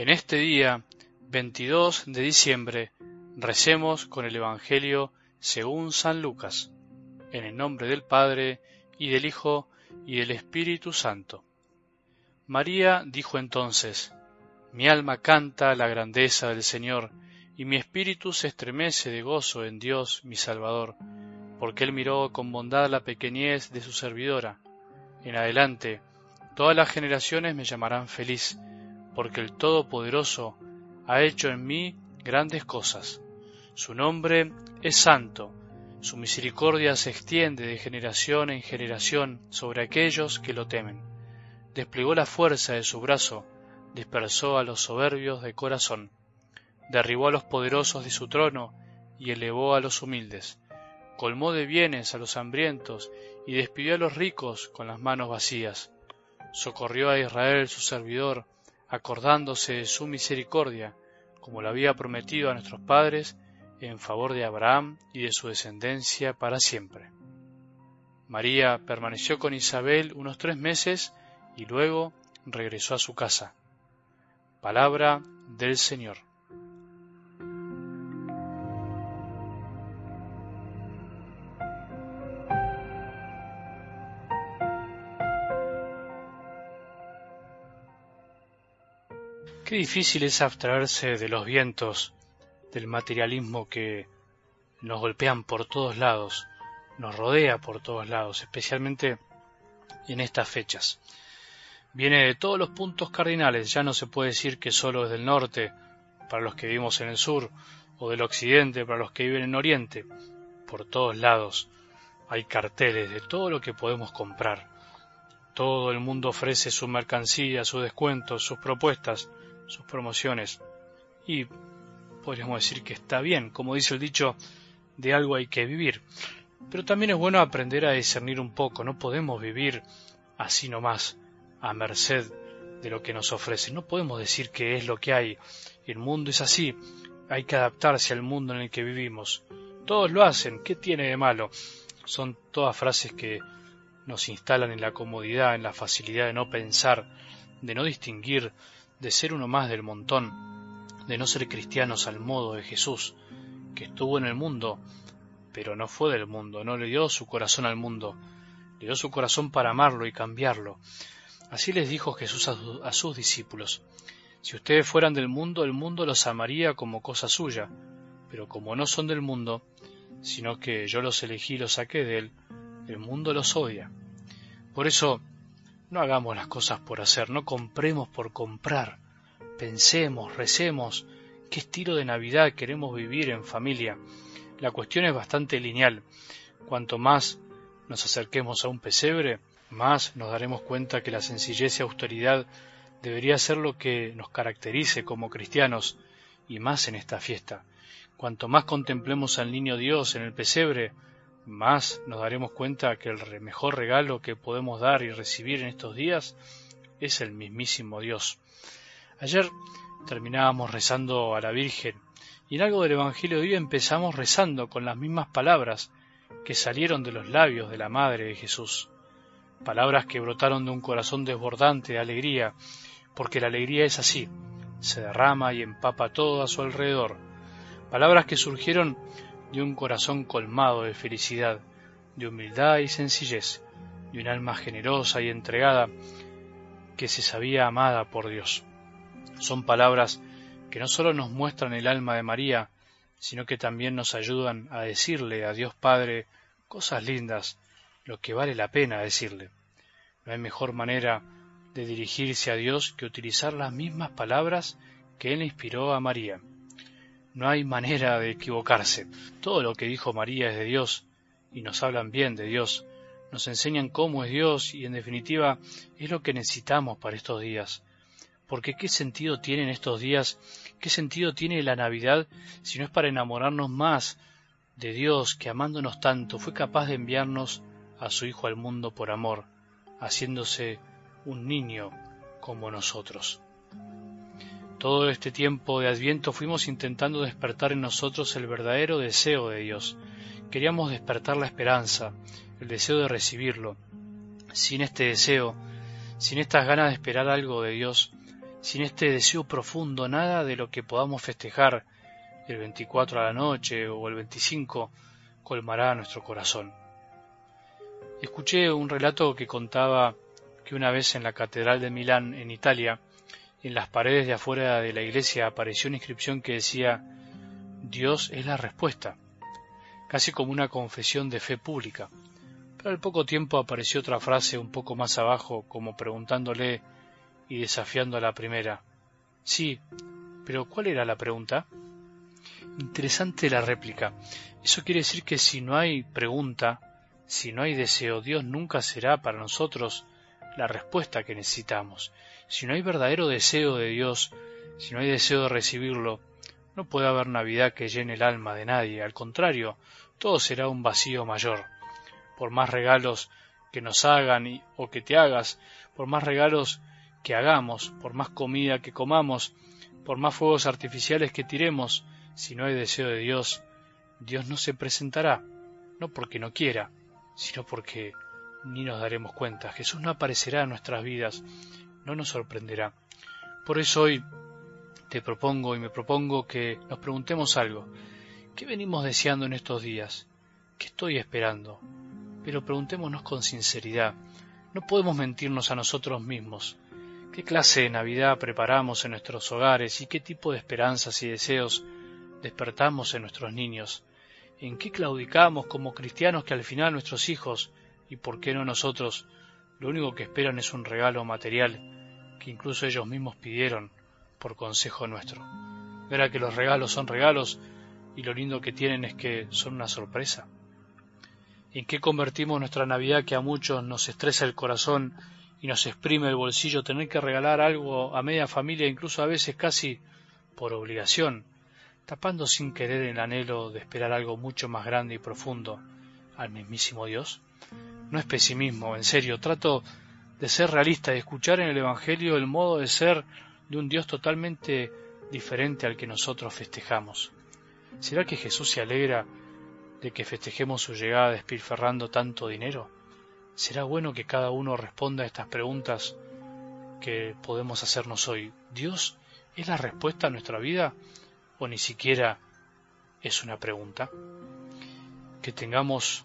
En este día, 22 de diciembre, recemos con el Evangelio según San Lucas, en el nombre del Padre, y del Hijo, y del Espíritu Santo. María dijo entonces, Mi alma canta la grandeza del Señor, y mi espíritu se estremece de gozo en Dios mi Salvador, porque Él miró con bondad la pequeñez de su servidora. En adelante, todas las generaciones me llamarán feliz, porque el Todopoderoso ha hecho en mí grandes cosas. Su nombre es santo, su misericordia se extiende de generación en generación sobre aquellos que lo temen. Desplegó la fuerza de su brazo, dispersó a los soberbios de corazón, derribó a los poderosos de su trono y elevó a los humildes, colmó de bienes a los hambrientos y despidió a los ricos con las manos vacías. Socorrió a Israel su servidor, acordándose de su misericordia, como lo había prometido a nuestros padres, en favor de Abraham y de su descendencia para siempre. María permaneció con Isabel unos tres meses y luego regresó a su casa. Palabra del Señor. Qué difícil es abstraerse de los vientos del materialismo que nos golpean por todos lados, nos rodea por todos lados, especialmente en estas fechas. Viene de todos los puntos cardinales, ya no se puede decir que solo es del norte, para los que vivimos en el sur, o del occidente, para los que viven en oriente. Por todos lados hay carteles de todo lo que podemos comprar. Todo el mundo ofrece su mercancía, sus descuentos, sus propuestas, sus promociones. Y podríamos decir que está bien, como dice el dicho, de algo hay que vivir. Pero también es bueno aprender a discernir un poco, no podemos vivir así nomás, a merced de lo que nos ofrece. No podemos decir que es lo que hay. El mundo es así, hay que adaptarse al mundo en el que vivimos. Todos lo hacen, ¿qué tiene de malo? Son todas frases que nos instalan en la comodidad, en la facilidad de no pensar, de no distinguir de ser uno más del montón, de no ser cristianos al modo de Jesús, que estuvo en el mundo, pero no fue del mundo, no le dio su corazón al mundo, le dio su corazón para amarlo y cambiarlo. Así les dijo Jesús a, sus discípulos, si ustedes fueran del mundo, el mundo los amaría como cosa suya, pero como no son del mundo, sino que yo los elegí y los saqué de él, el mundo los odia. Por eso, no hagamos las cosas por hacer, no compremos por comprar. Pensemos, recemos qué estilo de Navidad queremos vivir en familia. La cuestión es bastante lineal. Cuanto más nos acerquemos a un pesebre, más nos daremos cuenta que la sencillez y austeridad debería ser lo que nos caracterice como cristianos, y más en esta fiesta. Cuanto más contemplemos al niño Dios en el pesebre, más nos daremos cuenta que el mejor regalo que podemos dar y recibir en estos días es el mismísimo Dios. Ayer terminábamos rezando a la Virgen y en algo del Evangelio de hoy empezamos rezando con las mismas palabras que salieron de los labios de la Madre de Jesús. Palabras que brotaron de un corazón desbordante de alegría, porque la alegría es así, se derrama y empapa todo a su alrededor. Palabras que surgieron de un corazón colmado de felicidad, de humildad y sencillez, de un alma generosa y entregada que se sabía amada por Dios. Son palabras que no solo nos muestran el alma de María, sino que también nos ayudan a decirle a Dios Padre cosas lindas, lo que vale la pena decirle. No hay mejor manera de dirigirse a Dios que utilizar las mismas palabras que Él inspiró a María. No hay manera de equivocarse. Todo lo que dijo María es de Dios y nos hablan bien de Dios. Nos enseñan cómo es Dios y en definitiva es lo que necesitamos para estos días. Porque ¿qué sentido tienen estos días? ¿Qué sentido tiene la Navidad si no es para enamorarnos más de Dios que amándonos tanto fue capaz de enviarnos a su Hijo al mundo por amor, haciéndose un niño como nosotros? Todo este tiempo de Adviento fuimos intentando despertar en nosotros el verdadero deseo de Dios. Queríamos despertar la esperanza, el deseo de recibirlo. Sin este deseo, sin estas ganas de esperar algo de Dios, sin este deseo profundo, nada de lo que podamos festejar el 24 a la noche o el 25 colmará nuestro corazón. Escuché un relato que contaba que una vez en la Catedral de Milán, en Italia, en las paredes de afuera de la iglesia apareció una inscripción que decía Dios es la respuesta, casi como una confesión de fe pública. Pero al poco tiempo apareció otra frase un poco más abajo, como preguntándole y desafiando a la primera. Sí, pero ¿cuál era la pregunta? Interesante la réplica. Eso quiere decir que si no hay pregunta, si no hay deseo, Dios nunca será para nosotros la respuesta que necesitamos. Si no hay verdadero deseo de Dios, si no hay deseo de recibirlo, no puede haber Navidad que llene el alma de nadie. Al contrario, todo será un vacío mayor. Por más regalos que nos hagan o que te hagas, por más regalos que hagamos, por más comida que comamos, por más fuegos artificiales que tiremos, si no hay deseo de Dios, Dios no se presentará, no porque no quiera, sino porque ni nos daremos cuenta. Jesús no aparecerá en nuestras vidas, no nos sorprenderá. Por eso hoy te propongo y me propongo que nos preguntemos algo. ¿Qué venimos deseando en estos días? ¿Qué estoy esperando? Pero preguntémonos con sinceridad. No podemos mentirnos a nosotros mismos. ¿Qué clase de Navidad preparamos en nuestros hogares y qué tipo de esperanzas y deseos despertamos en nuestros niños? ¿En qué claudicamos como cristianos que al final nuestros hijos, y por qué no nosotros, lo único que esperan es un regalo material que incluso ellos mismos pidieron por consejo nuestro? Verá que los regalos son regalos y lo lindo que tienen es que son una sorpresa. ¿En qué convertimos nuestra Navidad que a muchos nos estresa el corazón y nos exprime el bolsillo tener que regalar algo a media familia, incluso a veces casi por obligación, tapando sin querer el anhelo de esperar algo mucho más grande y profundo al mismísimo Dios? No es pesimismo, en serio, trato de ser realista y escuchar en el Evangelio el modo de ser de un Dios totalmente diferente al que nosotros festejamos. ¿Será que Jesús se alegra de que festejemos su llegada despilfarrando tanto dinero? será bueno que cada uno responda a estas preguntas que podemos hacernos hoy. ¿Dios es la respuesta a nuestra vida o ni siquiera es una pregunta? Que tengamos